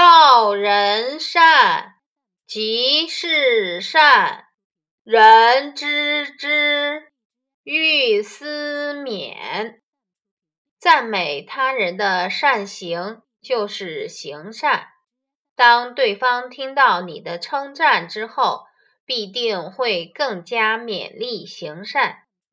告人善即是善人知之欲思勉。赞美他人的善行就是行善。当对方听到你的称赞之后必定会更加勉励行善